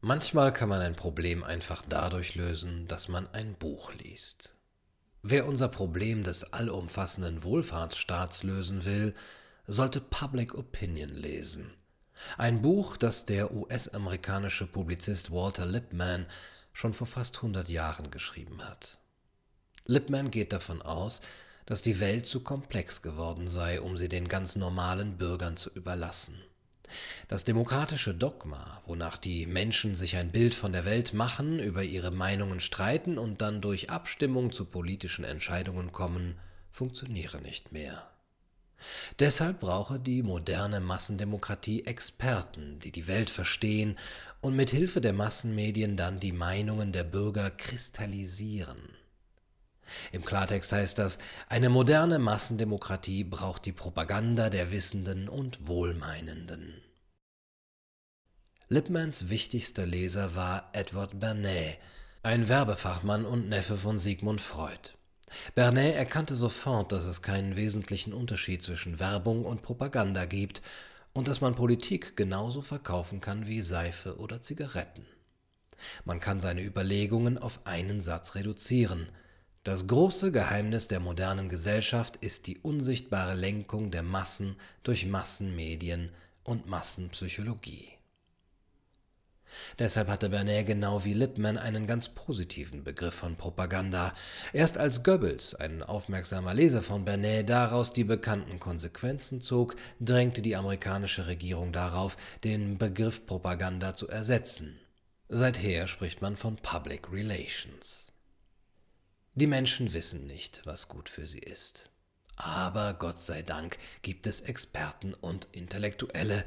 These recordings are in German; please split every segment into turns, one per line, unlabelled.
Manchmal kann man ein Problem einfach dadurch lösen, dass man ein Buch liest. Wer unser Problem des allumfassenden Wohlfahrtsstaats lösen will, sollte Public Opinion lesen. Ein Buch, das der US-amerikanische Publizist Walter Lippmann schon vor fast 100 Jahren geschrieben hat. Lippmann geht davon aus, dass die Welt zu komplex geworden sei, um sie den ganz normalen Bürgern zu überlassen. Das demokratische Dogma, wonach die Menschen sich ein Bild von der Welt machen, über ihre Meinungen streiten und dann durch Abstimmung zu politischen Entscheidungen kommen, funktioniere nicht mehr. Deshalb brauche die moderne Massendemokratie Experten, die die Welt verstehen und mit Hilfe der Massenmedien dann die Meinungen der Bürger kristallisieren. Im Klartext heißt das, eine moderne Massendemokratie braucht die Propaganda der Wissenden und Wohlmeinenden. Lippmanns wichtigster Leser war Edward Bernays, ein Werbefachmann und Neffe von Sigmund Freud. Bernays erkannte sofort, dass es keinen wesentlichen Unterschied zwischen Werbung und Propaganda gibt und dass man Politik genauso verkaufen kann wie Seife oder Zigaretten. Man kann seine Überlegungen auf einen Satz reduzieren – das große Geheimnis der modernen Gesellschaft ist die unsichtbare Lenkung der Massen durch Massenmedien und Massenpsychologie. Deshalb hatte Bernet genau wie Lippmann einen ganz positiven Begriff von Propaganda. Erst als Goebbels, ein aufmerksamer Leser von Bernet, daraus die bekannten Konsequenzen zog, drängte die amerikanische Regierung darauf, den Begriff Propaganda zu ersetzen. Seither spricht man von Public Relations. Die Menschen wissen nicht, was gut für sie ist. Aber Gott sei Dank gibt es Experten und Intellektuelle,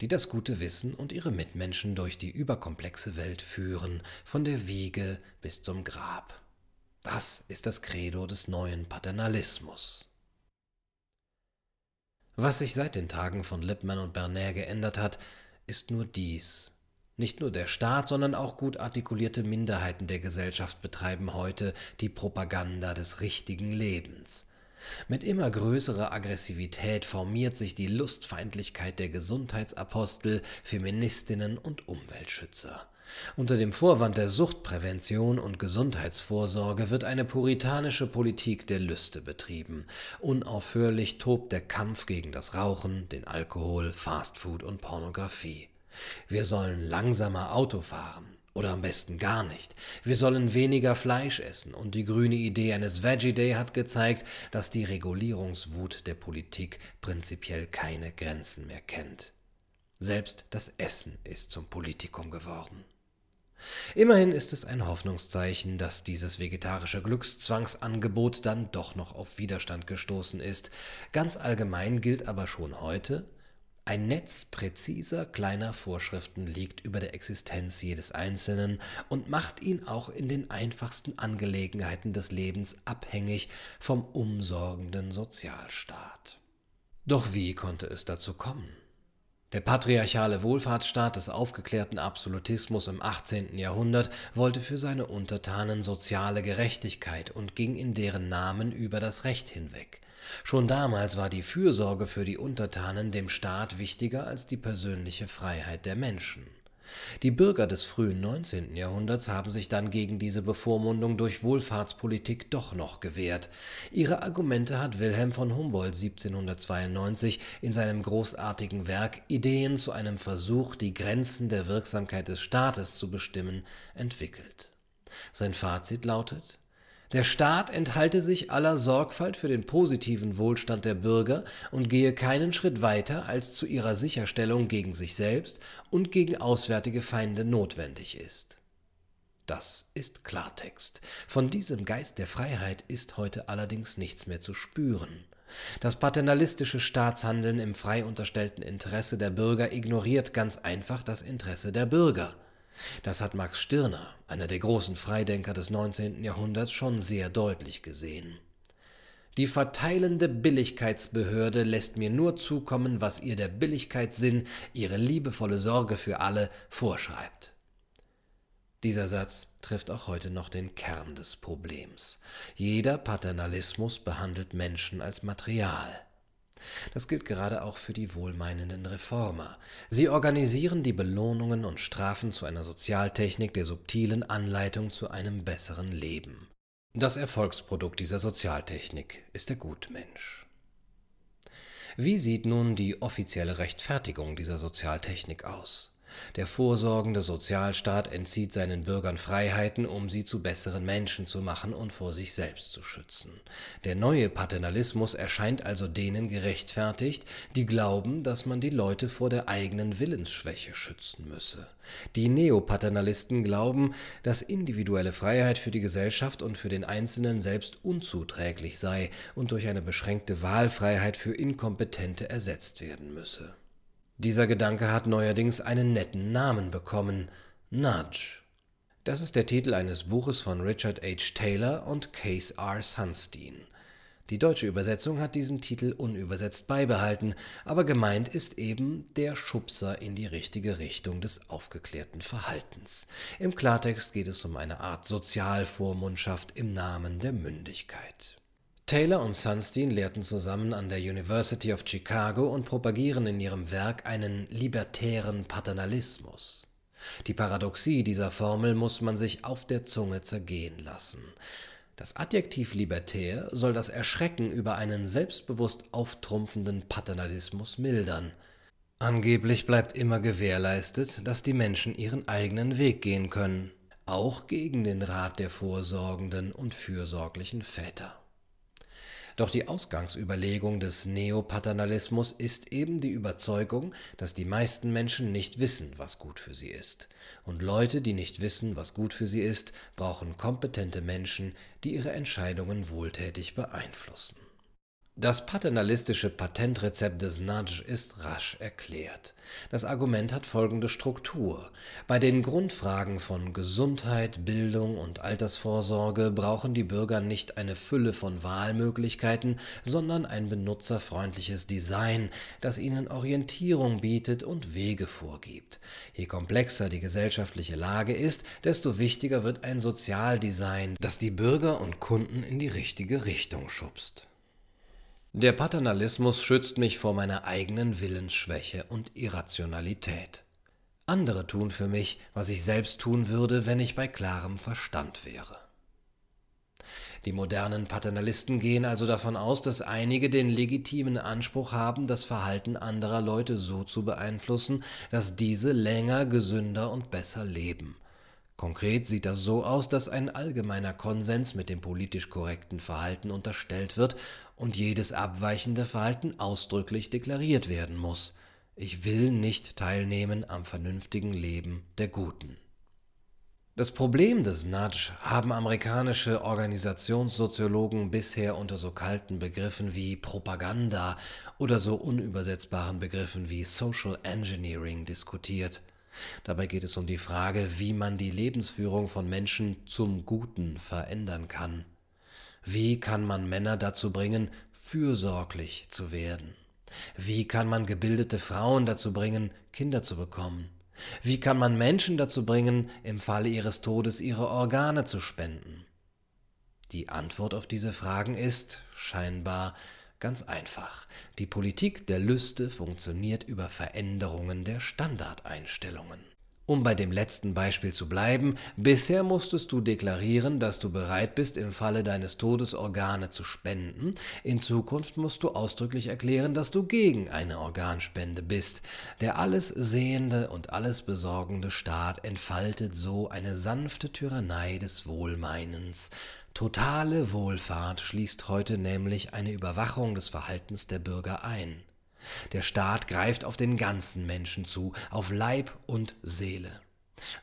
die das gute Wissen und ihre Mitmenschen durch die überkomplexe Welt führen, von der Wiege bis zum Grab. Das ist das Credo des neuen Paternalismus. Was sich seit den Tagen von Lippmann und Bernays geändert hat, ist nur dies. Nicht nur der Staat, sondern auch gut artikulierte Minderheiten der Gesellschaft betreiben heute die Propaganda des richtigen Lebens. Mit immer größerer Aggressivität formiert sich die Lustfeindlichkeit der Gesundheitsapostel, Feministinnen und Umweltschützer. Unter dem Vorwand der Suchtprävention und Gesundheitsvorsorge wird eine puritanische Politik der Lüste betrieben. Unaufhörlich tobt der Kampf gegen das Rauchen, den Alkohol, Fastfood und Pornografie. Wir sollen langsamer Auto fahren oder am besten gar nicht. Wir sollen weniger Fleisch essen und die grüne Idee eines Veggie Day hat gezeigt, dass die Regulierungswut der Politik prinzipiell keine Grenzen mehr kennt. Selbst das Essen ist zum Politikum geworden. Immerhin ist es ein Hoffnungszeichen, dass dieses vegetarische Glückszwangsangebot dann doch noch auf Widerstand gestoßen ist. Ganz allgemein gilt aber schon heute, ein Netz präziser kleiner Vorschriften liegt über der Existenz jedes Einzelnen und macht ihn auch in den einfachsten Angelegenheiten des Lebens abhängig vom umsorgenden Sozialstaat. Doch wie konnte es dazu kommen? Der patriarchale Wohlfahrtsstaat des aufgeklärten Absolutismus im 18. Jahrhundert wollte für seine Untertanen soziale Gerechtigkeit und ging in deren Namen über das Recht hinweg. Schon damals war die Fürsorge für die Untertanen dem Staat wichtiger als die persönliche Freiheit der Menschen. Die Bürger des frühen 19. Jahrhunderts haben sich dann gegen diese Bevormundung durch Wohlfahrtspolitik doch noch gewehrt. Ihre Argumente hat Wilhelm von Humboldt 1792 in seinem großartigen Werk Ideen zu einem Versuch, die Grenzen der Wirksamkeit des Staates zu bestimmen, entwickelt. Sein Fazit lautet der Staat enthalte sich aller Sorgfalt für den positiven Wohlstand der Bürger und gehe keinen Schritt weiter, als zu ihrer Sicherstellung gegen sich selbst und gegen auswärtige Feinde notwendig ist. Das ist Klartext. Von diesem Geist der Freiheit ist heute allerdings nichts mehr zu spüren. Das paternalistische Staatshandeln im frei unterstellten Interesse der Bürger ignoriert ganz einfach das Interesse der Bürger. Das hat Max Stirner, einer der großen Freidenker des 19. Jahrhunderts, schon sehr deutlich gesehen. Die verteilende Billigkeitsbehörde lässt mir nur zukommen, was ihr der Billigkeitssinn, ihre liebevolle Sorge für alle vorschreibt. Dieser Satz trifft auch heute noch den Kern des Problems. Jeder Paternalismus behandelt Menschen als Material. Das gilt gerade auch für die wohlmeinenden Reformer. Sie organisieren die Belohnungen und Strafen zu einer Sozialtechnik der subtilen Anleitung zu einem besseren Leben. Das Erfolgsprodukt dieser Sozialtechnik ist der Gutmensch. Wie sieht nun die offizielle Rechtfertigung dieser Sozialtechnik aus? Der vorsorgende Sozialstaat entzieht seinen Bürgern Freiheiten, um sie zu besseren Menschen zu machen und vor sich selbst zu schützen. Der neue Paternalismus erscheint also denen gerechtfertigt, die glauben, dass man die Leute vor der eigenen Willensschwäche schützen müsse. Die Neopaternalisten glauben, dass individuelle Freiheit für die Gesellschaft und für den Einzelnen selbst unzuträglich sei und durch eine beschränkte Wahlfreiheit für Inkompetente ersetzt werden müsse. Dieser Gedanke hat neuerdings einen netten Namen bekommen: Nudge. Das ist der Titel eines Buches von Richard H. Taylor und Case R. Sunstein. Die deutsche Übersetzung hat diesen Titel unübersetzt beibehalten, aber gemeint ist eben der Schubser in die richtige Richtung des aufgeklärten Verhaltens. Im Klartext geht es um eine Art Sozialvormundschaft im Namen der Mündigkeit. Taylor und Sunstein lehrten zusammen an der University of Chicago und propagieren in ihrem Werk einen libertären Paternalismus. Die Paradoxie dieser Formel muss man sich auf der Zunge zergehen lassen. Das Adjektiv libertär soll das Erschrecken über einen selbstbewusst auftrumpfenden Paternalismus mildern. Angeblich bleibt immer gewährleistet, dass die Menschen ihren eigenen Weg gehen können, auch gegen den Rat der vorsorgenden und fürsorglichen Väter. Doch die Ausgangsüberlegung des Neopaternalismus ist eben die Überzeugung, dass die meisten Menschen nicht wissen, was gut für sie ist. Und Leute, die nicht wissen, was gut für sie ist, brauchen kompetente Menschen, die ihre Entscheidungen wohltätig beeinflussen. Das paternalistische Patentrezept des Nudge ist rasch erklärt. Das Argument hat folgende Struktur. Bei den Grundfragen von Gesundheit, Bildung und Altersvorsorge brauchen die Bürger nicht eine Fülle von Wahlmöglichkeiten, sondern ein benutzerfreundliches Design, das ihnen Orientierung bietet und Wege vorgibt. Je komplexer die gesellschaftliche Lage ist, desto wichtiger wird ein Sozialdesign, das die Bürger und Kunden in die richtige Richtung schubst. Der Paternalismus schützt mich vor meiner eigenen Willensschwäche und Irrationalität. Andere tun für mich, was ich selbst tun würde, wenn ich bei klarem Verstand wäre. Die modernen Paternalisten gehen also davon aus, dass einige den legitimen Anspruch haben, das Verhalten anderer Leute so zu beeinflussen, dass diese länger, gesünder und besser leben. Konkret sieht das so aus, dass ein allgemeiner Konsens mit dem politisch korrekten Verhalten unterstellt wird und jedes abweichende Verhalten ausdrücklich deklariert werden muss. Ich will nicht teilnehmen am vernünftigen Leben der Guten. Das Problem des Nudge haben amerikanische Organisationssoziologen bisher unter so kalten Begriffen wie Propaganda oder so unübersetzbaren Begriffen wie Social Engineering diskutiert. Dabei geht es um die Frage, wie man die Lebensführung von Menschen zum Guten verändern kann. Wie kann man Männer dazu bringen, fürsorglich zu werden? Wie kann man gebildete Frauen dazu bringen, Kinder zu bekommen? Wie kann man Menschen dazu bringen, im Falle ihres Todes ihre Organe zu spenden? Die Antwort auf diese Fragen ist scheinbar Ganz einfach. Die Politik der Lüste funktioniert über Veränderungen der Standardeinstellungen. Um bei dem letzten Beispiel zu bleiben, bisher musstest du deklarieren, dass du bereit bist, im Falle deines Todes Organe zu spenden, in Zukunft musst du ausdrücklich erklären, dass du gegen eine Organspende bist. Der alles sehende und alles besorgende Staat entfaltet so eine sanfte Tyrannei des Wohlmeinens, Totale Wohlfahrt schließt heute nämlich eine Überwachung des Verhaltens der Bürger ein. Der Staat greift auf den ganzen Menschen zu, auf Leib und Seele.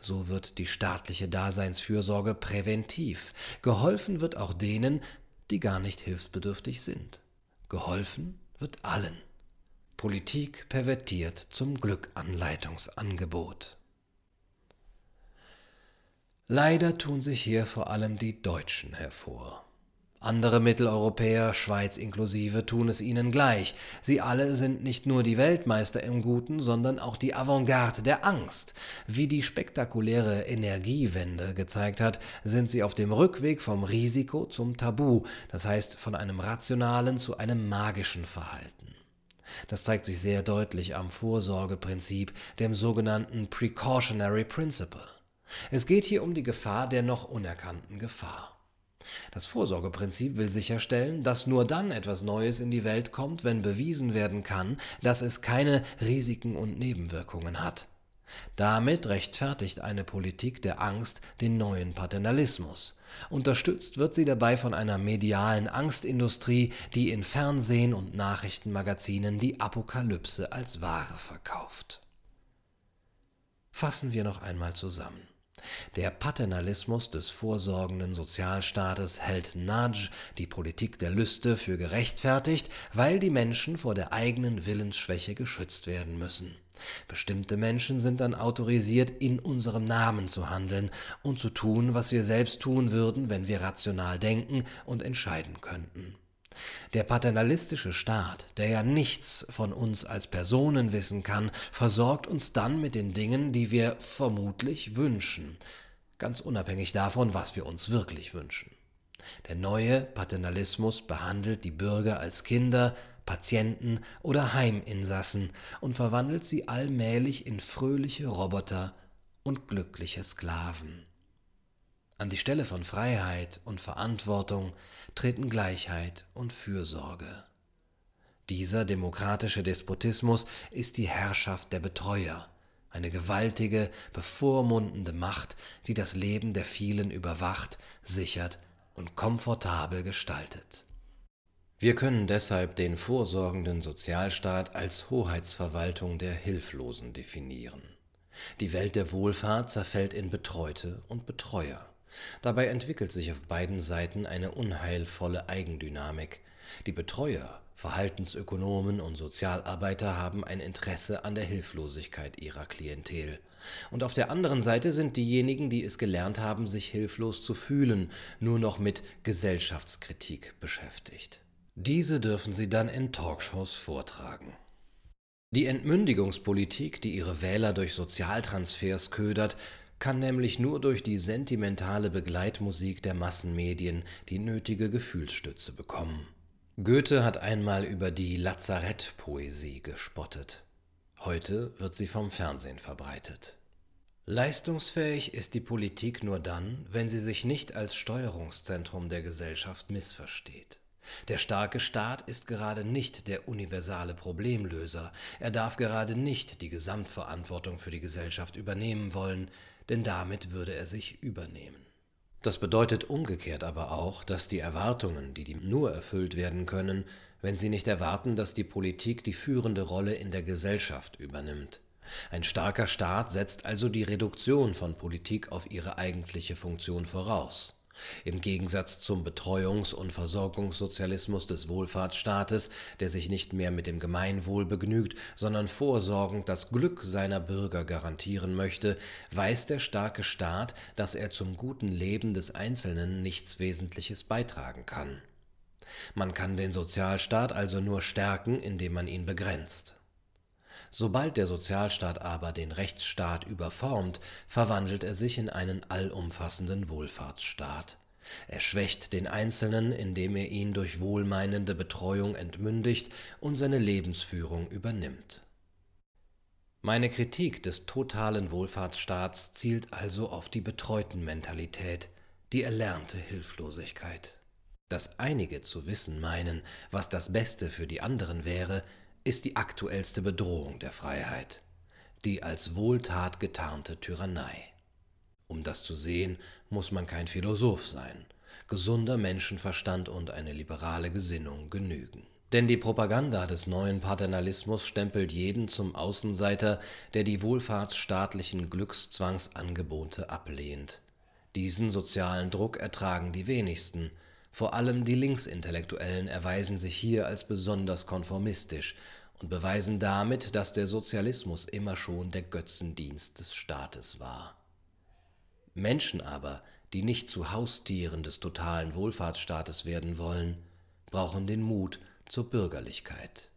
So wird die staatliche Daseinsfürsorge präventiv. Geholfen wird auch denen, die gar nicht hilfsbedürftig sind. Geholfen wird allen. Politik pervertiert zum Glückanleitungsangebot. Leider tun sich hier vor allem die Deutschen hervor. Andere Mitteleuropäer, Schweiz inklusive, tun es ihnen gleich. Sie alle sind nicht nur die Weltmeister im Guten, sondern auch die Avantgarde der Angst. Wie die spektakuläre Energiewende gezeigt hat, sind sie auf dem Rückweg vom Risiko zum Tabu, das heißt von einem rationalen zu einem magischen Verhalten. Das zeigt sich sehr deutlich am Vorsorgeprinzip, dem sogenannten Precautionary Principle. Es geht hier um die Gefahr der noch unerkannten Gefahr. Das Vorsorgeprinzip will sicherstellen, dass nur dann etwas Neues in die Welt kommt, wenn bewiesen werden kann, dass es keine Risiken und Nebenwirkungen hat. Damit rechtfertigt eine Politik der Angst den neuen Paternalismus. Unterstützt wird sie dabei von einer medialen Angstindustrie, die in Fernsehen und Nachrichtenmagazinen die Apokalypse als Ware verkauft. Fassen wir noch einmal zusammen. Der Paternalismus des vorsorgenden Sozialstaates hält Nudge, die Politik der Lüste, für gerechtfertigt, weil die Menschen vor der eigenen Willensschwäche geschützt werden müssen. Bestimmte Menschen sind dann autorisiert, in unserem Namen zu handeln und zu tun, was wir selbst tun würden, wenn wir rational denken und entscheiden könnten. Der paternalistische Staat, der ja nichts von uns als Personen wissen kann, versorgt uns dann mit den Dingen, die wir vermutlich wünschen, ganz unabhängig davon, was wir uns wirklich wünschen. Der neue Paternalismus behandelt die Bürger als Kinder, Patienten oder Heiminsassen und verwandelt sie allmählich in fröhliche Roboter und glückliche Sklaven. An die Stelle von Freiheit und Verantwortung treten Gleichheit und Fürsorge. Dieser demokratische Despotismus ist die Herrschaft der Betreuer, eine gewaltige, bevormundende Macht, die das Leben der vielen überwacht, sichert und komfortabel gestaltet. Wir können deshalb den vorsorgenden Sozialstaat als Hoheitsverwaltung der Hilflosen definieren. Die Welt der Wohlfahrt zerfällt in Betreute und Betreuer. Dabei entwickelt sich auf beiden Seiten eine unheilvolle Eigendynamik. Die Betreuer, Verhaltensökonomen und Sozialarbeiter haben ein Interesse an der Hilflosigkeit ihrer Klientel. Und auf der anderen Seite sind diejenigen, die es gelernt haben, sich hilflos zu fühlen, nur noch mit Gesellschaftskritik beschäftigt. Diese dürfen sie dann in Talkshows vortragen. Die Entmündigungspolitik, die ihre Wähler durch Sozialtransfers ködert, kann nämlich nur durch die sentimentale Begleitmusik der Massenmedien die nötige Gefühlsstütze bekommen. Goethe hat einmal über die Lazarettpoesie gespottet. Heute wird sie vom Fernsehen verbreitet. Leistungsfähig ist die Politik nur dann, wenn sie sich nicht als Steuerungszentrum der Gesellschaft missversteht. Der starke Staat ist gerade nicht der universale Problemlöser, er darf gerade nicht die Gesamtverantwortung für die Gesellschaft übernehmen wollen, denn damit würde er sich übernehmen. Das bedeutet umgekehrt aber auch, dass die Erwartungen, die ihm nur erfüllt werden können, wenn sie nicht erwarten, dass die Politik die führende Rolle in der Gesellschaft übernimmt. Ein starker Staat setzt also die Reduktion von Politik auf ihre eigentliche Funktion voraus. Im Gegensatz zum Betreuungs- und Versorgungssozialismus des Wohlfahrtsstaates, der sich nicht mehr mit dem Gemeinwohl begnügt, sondern vorsorgend das Glück seiner Bürger garantieren möchte, weiß der starke Staat, dass er zum guten Leben des Einzelnen nichts Wesentliches beitragen kann. Man kann den Sozialstaat also nur stärken, indem man ihn begrenzt. Sobald der Sozialstaat aber den Rechtsstaat überformt, verwandelt er sich in einen allumfassenden Wohlfahrtsstaat. Er schwächt den Einzelnen, indem er ihn durch wohlmeinende Betreuung entmündigt und seine Lebensführung übernimmt. Meine Kritik des totalen Wohlfahrtsstaats zielt also auf die Betreutenmentalität, die erlernte Hilflosigkeit. Dass einige zu wissen meinen, was das Beste für die anderen wäre, ist die aktuellste Bedrohung der Freiheit, die als Wohltat getarnte Tyrannei. Um das zu sehen, muss man kein Philosoph sein. Gesunder Menschenverstand und eine liberale Gesinnung genügen. Denn die Propaganda des neuen Paternalismus stempelt jeden zum Außenseiter, der die wohlfahrtsstaatlichen Glückszwangsangebote ablehnt. Diesen sozialen Druck ertragen die wenigsten, vor allem die Linksintellektuellen erweisen sich hier als besonders konformistisch und beweisen damit, dass der Sozialismus immer schon der Götzendienst des Staates war. Menschen aber, die nicht zu Haustieren des totalen Wohlfahrtsstaates werden wollen, brauchen den Mut zur Bürgerlichkeit.